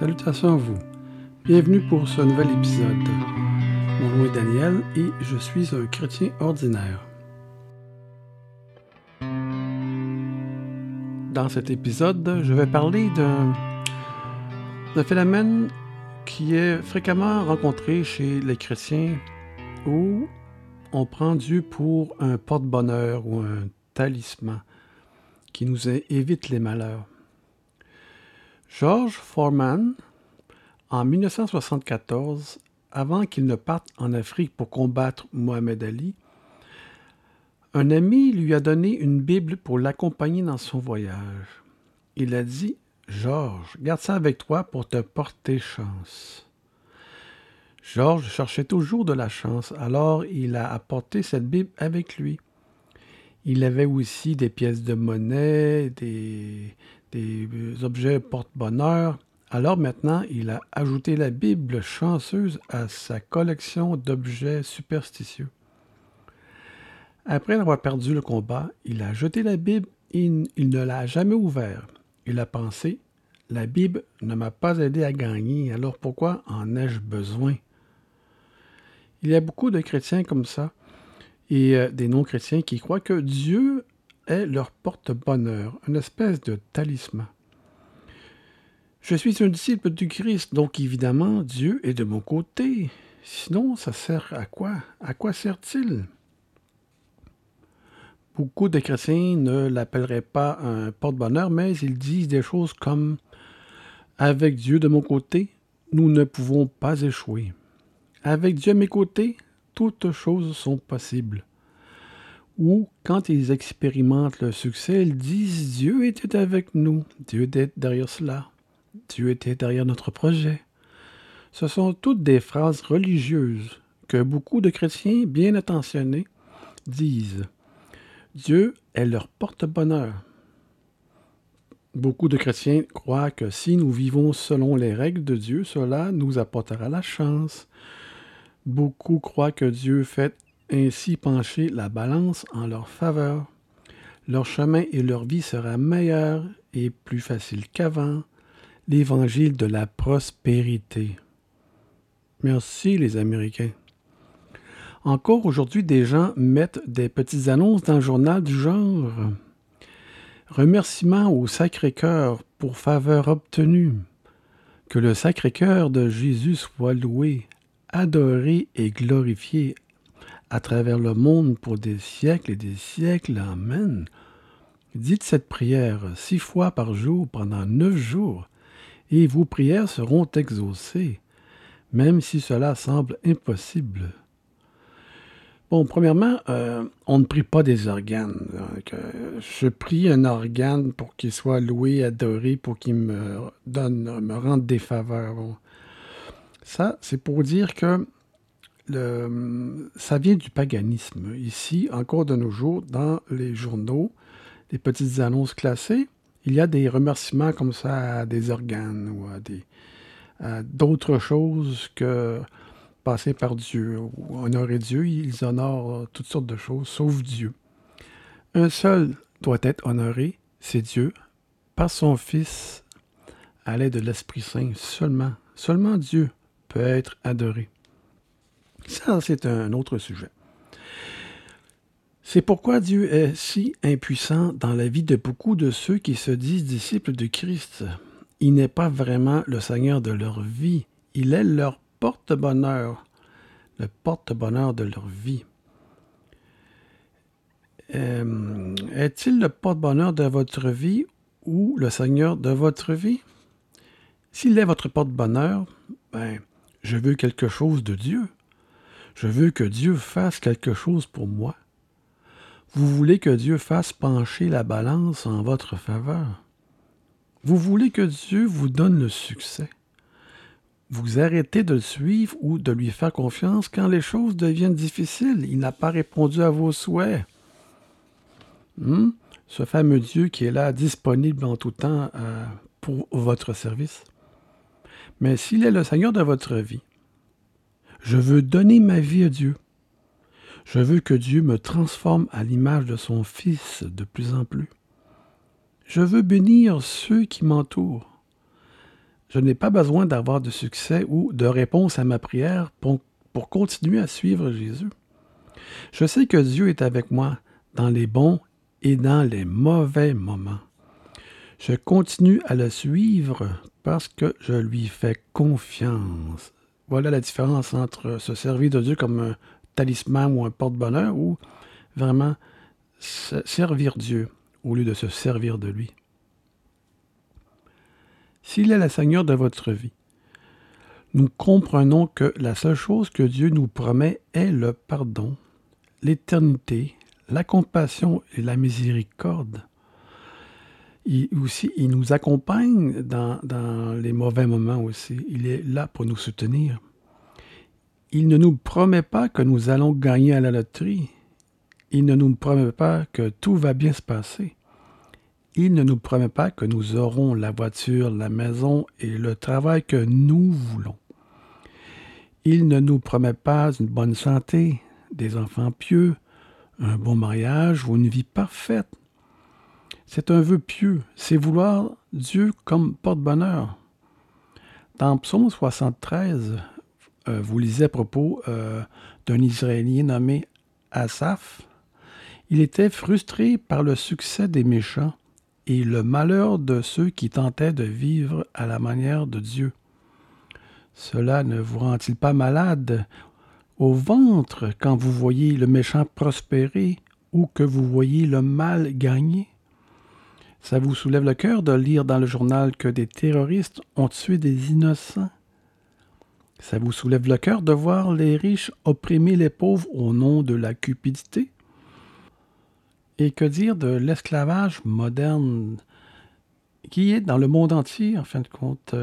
Salutations à vous. Bienvenue pour ce nouvel épisode. Mon nom est Daniel et je suis un chrétien ordinaire. Dans cet épisode, je vais parler d'un phénomène qui est fréquemment rencontré chez les chrétiens où on prend Dieu pour un porte-bonheur ou un talisman qui nous évite les malheurs. George Foreman, en 1974, avant qu'il ne parte en Afrique pour combattre Mohamed Ali, un ami lui a donné une Bible pour l'accompagner dans son voyage. Il a dit Georges, garde ça avec toi pour te porter chance. Georges cherchait toujours de la chance, alors il a apporté cette Bible avec lui. Il avait aussi des pièces de monnaie, des, des objets porte-bonheur. Alors maintenant, il a ajouté la Bible chanceuse à sa collection d'objets superstitieux. Après avoir perdu le combat, il a jeté la Bible et il ne l'a jamais ouverte. Il a pensé, la Bible ne m'a pas aidé à gagner, alors pourquoi en ai-je besoin? Il y a beaucoup de chrétiens comme ça et euh, des non-chrétiens qui croient que Dieu est leur porte-bonheur, une espèce de talisman. Je suis un disciple du Christ, donc évidemment Dieu est de mon côté. Sinon, ça sert à quoi? À quoi sert-il? Beaucoup de chrétiens ne l'appelleraient pas un porte-bonheur, mais ils disent des choses comme Avec Dieu de mon côté, nous ne pouvons pas échouer. Avec Dieu à mes côtés, toutes choses sont possibles ou quand ils expérimentent le succès, ils disent Dieu était avec nous, Dieu était derrière cela, Dieu était derrière notre projet. Ce sont toutes des phrases religieuses que beaucoup de chrétiens bien attentionnés disent. Dieu est leur porte-bonheur. Beaucoup de chrétiens croient que si nous vivons selon les règles de Dieu, cela nous apportera la chance. Beaucoup croient que Dieu fait ainsi pencher la balance en leur faveur. Leur chemin et leur vie sera meilleur et plus facile qu'avant. L'évangile de la prospérité. Merci les Américains. Encore aujourd'hui, des gens mettent des petites annonces dans le journal du genre Remerciements au Sacré-Cœur pour faveur obtenue. Que le Sacré-Cœur de Jésus soit loué, adoré et glorifié à travers le monde pour des siècles et des siècles. Amen. Dites cette prière six fois par jour pendant neuf jours, et vos prières seront exaucées, même si cela semble impossible. Bon, premièrement, euh, on ne prie pas des organes. je prie un organe pour qu'il soit loué, adoré, pour qu'il me donne, me rende des faveurs. Ça, c'est pour dire que ça vient du paganisme. Ici, encore de nos jours, dans les journaux, les petites annonces classées, il y a des remerciements comme ça à des organes ou à d'autres choses que passer par Dieu ou honorer Dieu. Ils honorent toutes sortes de choses, sauf Dieu. Un seul doit être honoré, c'est Dieu, par son Fils, à l'aide de l'Esprit Saint seulement. Seulement Dieu peut être adoré. Ça, c'est un autre sujet. C'est pourquoi Dieu est si impuissant dans la vie de beaucoup de ceux qui se disent disciples de Christ. Il n'est pas vraiment le Seigneur de leur vie, il est leur porte-bonheur, le porte-bonheur de leur vie. Euh, est-il le porte-bonheur de votre vie ou le Seigneur de votre vie? S'il est votre porte-bonheur, ben, je veux quelque chose de Dieu. Je veux que Dieu fasse quelque chose pour moi. Vous voulez que Dieu fasse pencher la balance en votre faveur. Vous voulez que Dieu vous donne le succès. Vous arrêtez de le suivre ou de lui faire confiance quand les choses deviennent difficiles. Il n'a pas répondu à vos souhaits. Hmm? Ce fameux Dieu qui est là, disponible en tout temps euh, pour votre service. Mais s'il est le Seigneur de votre vie, je veux donner ma vie à Dieu. Je veux que Dieu me transforme à l'image de son Fils de plus en plus. Je veux bénir ceux qui m'entourent. Je n'ai pas besoin d'avoir de succès ou de réponse à ma prière pour, continuer à suivre Jésus. Je sais que Dieu est avec moi dans les bons et dans les mauvais moments. Je continue à le suivre parce que je lui fais confiance. Voilà la différence entre se servir de Dieu comme un talisman ou un porte-bonheur ou vraiment servir Dieu au lieu de se servir de lui. S'il est le Seigneur de votre vie, nous comprenons que la seule chose que Dieu nous promet est le pardon, l'éternité, la compassion et la miséricorde. Il, aussi, il nous accompagne dans, dans les mauvais moments aussi. Il est là pour nous soutenir. Il ne nous promet pas que nous allons gagner à la loterie. Il ne nous promet pas que tout va bien se passer. Il ne nous promet pas que nous aurons la voiture, la maison et le travail que nous voulons. Il ne nous promet pas une bonne santé, des enfants pieux, un bon mariage ou une vie parfaite. C'est un vœu pieux, c'est vouloir Dieu comme porte-bonheur. Dans Psaume 73, euh, vous lisez à propos euh, d'un Israélien nommé Asaph. Il était frustré par le succès des méchants et le malheur de ceux qui tentaient de vivre à la manière de Dieu. Cela ne vous rend-il pas malade au ventre quand vous voyez le méchant prospérer ou que vous voyez le mal gagner? Ça vous soulève le cœur de lire dans le journal que des terroristes ont tué des innocents? Ça vous soulève le cœur de voir les riches opprimer les pauvres au nom de la cupidité? Et que dire de l'esclavage moderne qui est dans le monde entier, en fin de compte,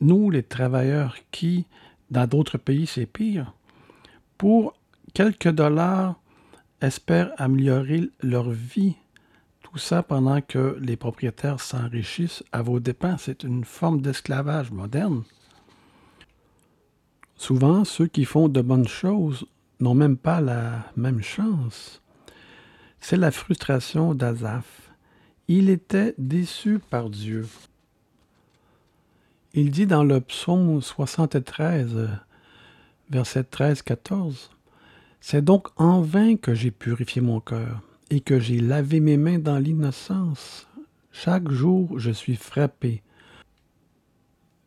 nous, les travailleurs, qui, dans d'autres pays, c'est pire, pour quelques dollars, espèrent améliorer leur vie. Tout ça pendant que les propriétaires s'enrichissent à vos dépens. C'est une forme d'esclavage moderne. Souvent, ceux qui font de bonnes choses n'ont même pas la même chance. C'est la frustration d'Azaph. Il était déçu par Dieu. Il dit dans le psaume 73, verset 13-14, C'est donc en vain que j'ai purifié mon cœur et que j'ai lavé mes mains dans l'innocence. Chaque jour, je suis frappé.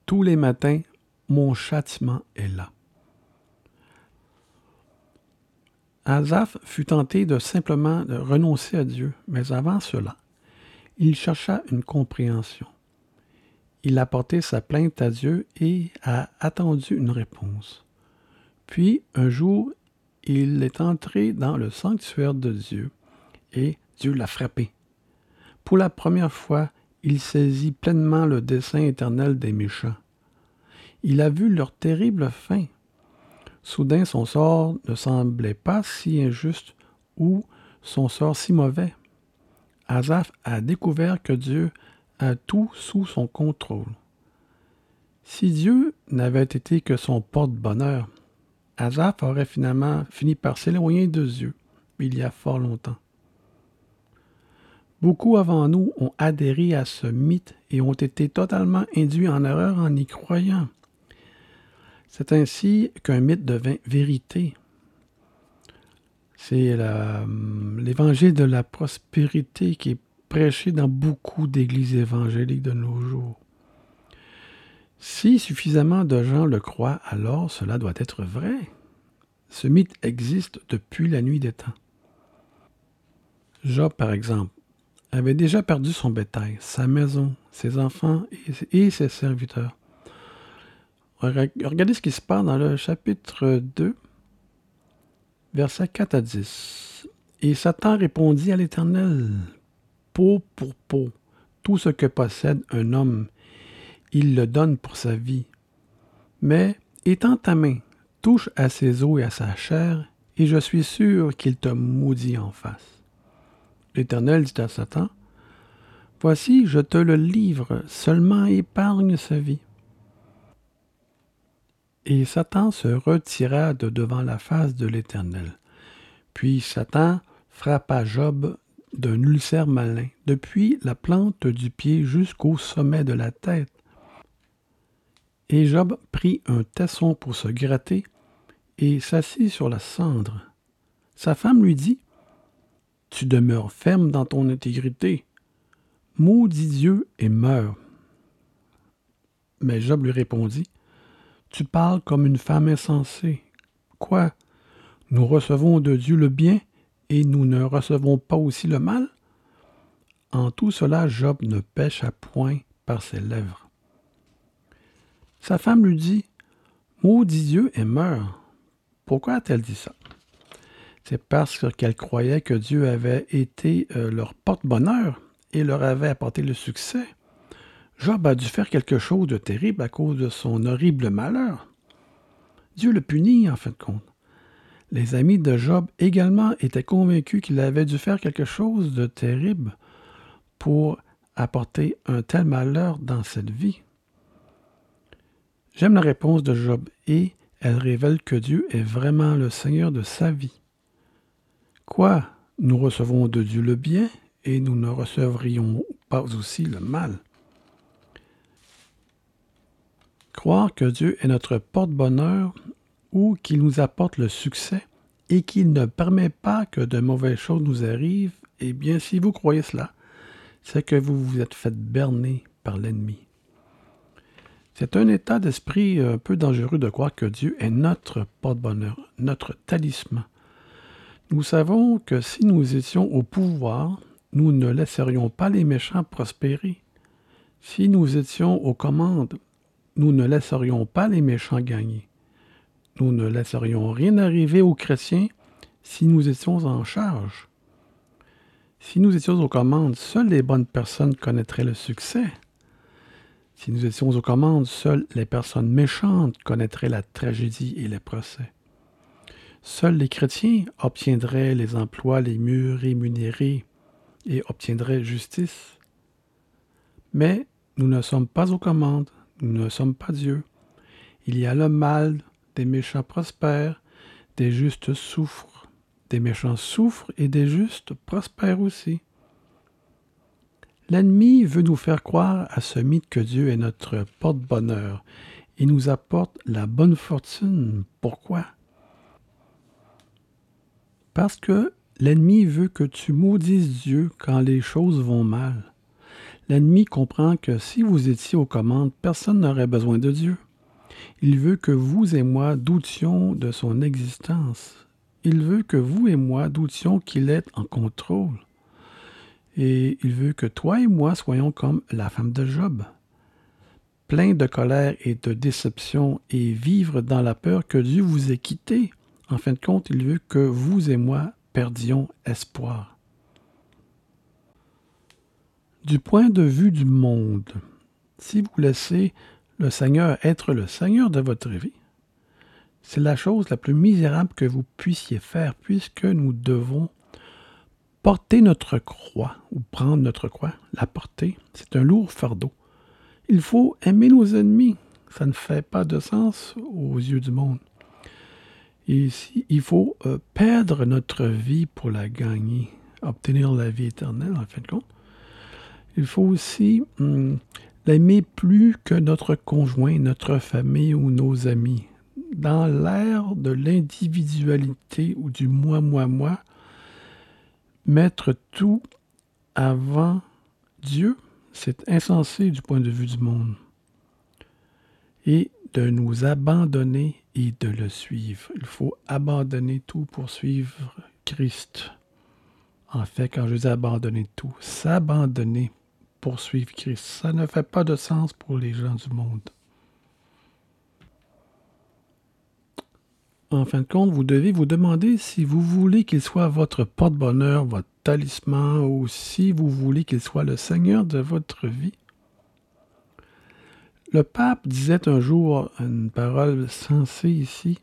Tous les matins, mon châtiment est là. Azaph fut tenté de simplement renoncer à Dieu, mais avant cela, il chercha une compréhension. Il a porté sa plainte à Dieu et a attendu une réponse. Puis, un jour, il est entré dans le sanctuaire de Dieu et Dieu l'a frappé. Pour la première fois, il saisit pleinement le dessein éternel des méchants. Il a vu leur terrible fin. Soudain, son sort ne semblait pas si injuste ou son sort si mauvais. Azaph a découvert que Dieu a tout sous son contrôle. Si Dieu n'avait été que son porte-bonheur, Azaph aurait finalement fini par s'éloigner de Dieu il y a fort longtemps. Beaucoup avant nous ont adhéré à ce mythe et ont été totalement induits en erreur en y croyant. C'est ainsi qu'un mythe devint vérité. C'est l'évangile de la prospérité qui est prêché dans beaucoup d'églises évangéliques de nos jours. Si suffisamment de gens le croient, alors cela doit être vrai. Ce mythe existe depuis la nuit des temps. Job, par exemple, avait déjà perdu son bétail, sa maison, ses enfants et ses serviteurs. Regardez ce qui se passe dans le chapitre 2, versets 4 à 10. Et Satan répondit à l'Éternel, peau pour peau. Tout ce que possède un homme, il le donne pour sa vie. Mais, étends ta main, touche à ses os et à sa chair, et je suis sûr qu'il te maudit en face. L'Éternel dit à Satan, Voici, je te le livre, seulement épargne sa vie. Et Satan se retira de devant la face de l'Éternel. Puis Satan frappa Job d'un ulcère malin, depuis la plante du pied jusqu'au sommet de la tête. Et Job prit un tesson pour se gratter et s'assit sur la cendre. Sa femme lui dit Tu demeures ferme dans ton intégrité. Maudit Dieu et meurs. Mais Job lui répondit Tu parles comme une femme insensée. Quoi? Nous recevons de Dieu le bien et nous ne recevons pas aussi le mal? En tout cela, Job ne pêche point par ses lèvres. Sa femme lui dit Maudit Dieu et meurt. Pourquoi a-t-elle dit ça? C'est parce qu'elle croyait que Dieu avait été euh, leur porte-bonheur et leur avait apporté le succès. Job a dû faire quelque chose de terrible à cause de son horrible malheur. Dieu le punit, en fin de compte. Les amis de Job également étaient convaincus qu'il avait dû faire quelque chose de terrible pour apporter un tel malheur dans cette vie. J'aime la réponse de Job et elle révèle que Dieu est vraiment le Seigneur de sa vie. Quoi Nous recevons de Dieu le bien et nous ne recevrions pas aussi le mal. Croire que Dieu est notre porte-bonheur ou qu'il nous apporte le succès et qu'il ne permet pas que de mauvaises choses nous arrivent, eh bien, si vous croyez cela, c'est que vous vous êtes fait berner par l'ennemi. C'est un état d'esprit un peu dangereux de croire que Dieu est notre porte-bonheur, notre talisman. Nous savons que si nous étions au pouvoir, nous ne laisserions pas les méchants prospérer. Si nous étions aux commandes, nous ne laisserions pas les méchants gagner. Nous ne laisserions rien arriver aux chrétiens si nous étions en charge. Si nous étions aux commandes, seules les bonnes personnes connaîtraient le succès. Si nous étions aux commandes, seules les personnes méchantes connaîtraient la tragédie et les procès. Seuls les chrétiens obtiendraient les emplois les mieux rémunérés et obtiendraient justice. Mais nous ne sommes pas aux commandes, nous ne sommes pas Dieu. Il y a le mal, des méchants prospèrent, des justes souffrent, des méchants souffrent et des justes prospèrent aussi. L'ennemi veut nous faire croire à ce mythe que Dieu est notre porte-bonheur et nous apporte la bonne fortune. Pourquoi? Parce que l'ennemi veut que tu maudisses Dieu quand les choses vont mal. L'ennemi comprend que si vous étiez aux commandes, personne n'aurait besoin de Dieu. Il veut que vous et moi doutions de son existence. Il veut que vous et moi doutions qu'il est en contrôle et il veut que toi et moi soyons comme la femme de Job, plein de colère et de déception et vivre dans la peur que Dieu vous ait quitté. En fin de compte, il veut que vous et moi perdions espoir. Du point de vue du monde, si vous laissez le Seigneur être le Seigneur de votre vie, c'est la chose la plus misérable que vous puissiez faire puisque nous devons Porter notre croix, ou prendre notre croix, la porter, c'est un lourd fardeau. Il faut aimer nos ennemis. Ça ne fait pas de sens aux yeux du monde. Ici, il faut euh, perdre notre vie pour la gagner, obtenir la vie éternelle, en fin de compte. Il faut aussi hum, l'aimer plus que notre conjoint, notre famille ou nos amis. Dans l'ère de l'individualité ou du moi, moi, moi, mettre tout avant Dieu, c'est insensé du point de vue du monde. Et de nous abandonner et de le suivre. Il faut abandonner tout pour suivre Christ. En fait, quand je dis abandonner tout, s'abandonner pour suivre Christ, ça ne fait pas de sens pour les gens du monde. En fin de compte, vous devez vous demander si vous voulez qu'il soit votre porte-bonheur, votre talisman, ou si vous voulez qu'il soit le Seigneur de votre vie. Le pape disait un jour une parole sensée ici,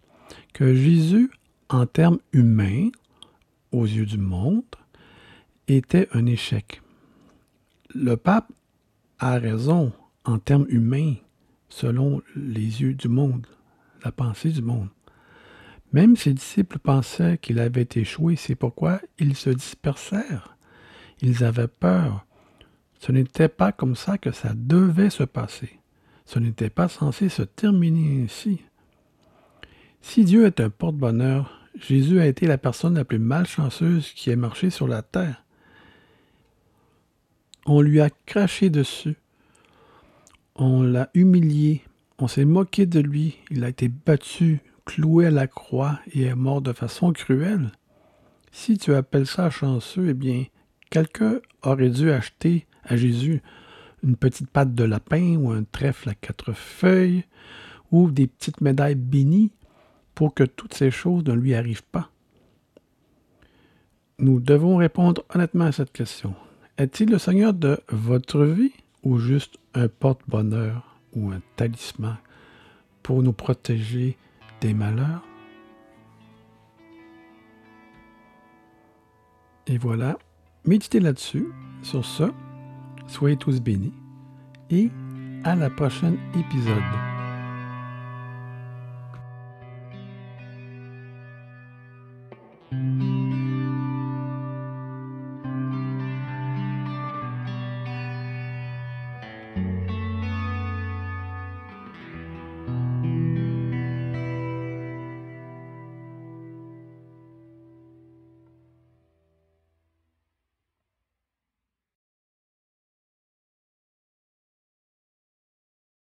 que Jésus, en termes humains, aux yeux du monde, était un échec. Le pape a raison en termes humains, selon les yeux du monde, la pensée du monde. Même ses disciples pensaient qu'il avait échoué, c'est pourquoi ils se dispersèrent. Ils avaient peur. Ce n'était pas comme ça que ça devait se passer. Ce n'était pas censé se terminer ainsi. Si Dieu est un porte-bonheur, Jésus a été la personne la plus malchanceuse qui ait marché sur la terre. On lui a craché dessus. On l'a humilié. On s'est moqué de lui. Il a été battu, cloué à la croix et est mort de façon cruelle. Si tu appelles ça chanceux, eh bien, quelqu'un aurait dû acheter à Jésus une petite patte de lapin ou un trèfle à quatre feuilles ou des petites médailles bénies pour que toutes ces choses ne lui arrivent pas. Nous devons répondre honnêtement à cette question. Est-il le Seigneur de votre vie ou juste un porte-bonheur ou un talisman pour nous protéger des malheurs? Et voilà, méditez là-dessus. Sur ce, soyez tous bénis et à la prochaine épisode.